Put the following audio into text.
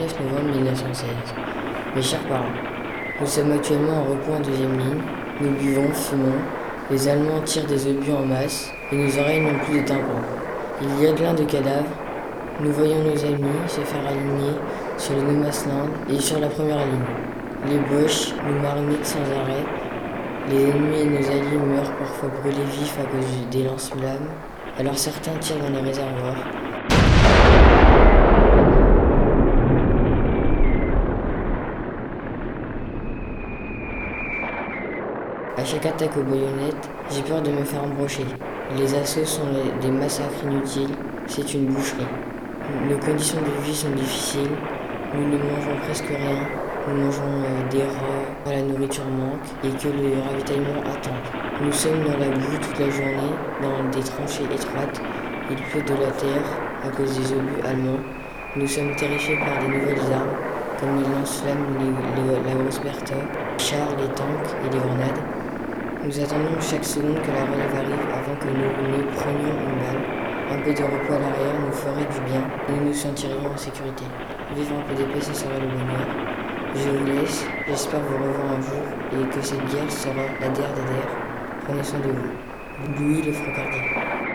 novembre 1916. Mes chers parents, nous sommes actuellement en repos en deuxième ligne. Nous buvons, fumons. Les Allemands tirent des obus en masse et nos oreilles n'ont plus de tympan. Il y a plein de cadavres. Nous voyons nos amis se faire aligner sur le No Land et sur la première ligne. Les Boches nous marmitent sans arrêt. Les ennemis et nos alliés meurent parfois brûlés vifs à cause des lance-flammes. Alors certains tirent dans les réservoirs, À chaque attaque aux baïonnettes, j'ai peur de me faire embrocher. Les assauts sont des massacres inutiles, c'est une boucherie. Nos conditions de vie sont difficiles, nous ne mangeons presque rien, nous mangeons euh, des rats quand la nourriture manque et que le ravitaillement attend. Nous sommes dans la boue toute la journée, dans des tranchées étroites, il pleut de la terre à cause des obus allemands. Nous sommes terrifiés par des nouvelles armes, comme les lance-flammes, la grosse les chars, les tanks et les grenades. Nous attendons chaque seconde que la relève arrive avant que nous ne prenions une balle. Un peu de repos à l'arrière nous ferait du bien et nous nous sentirions en sécurité. Vivre un peu d'épée, ce serait le bonheur. Je vous laisse, j'espère vous revoir un jour et que cette guerre sera la der des der. Prenez soin de vous. Louis le Frocardier.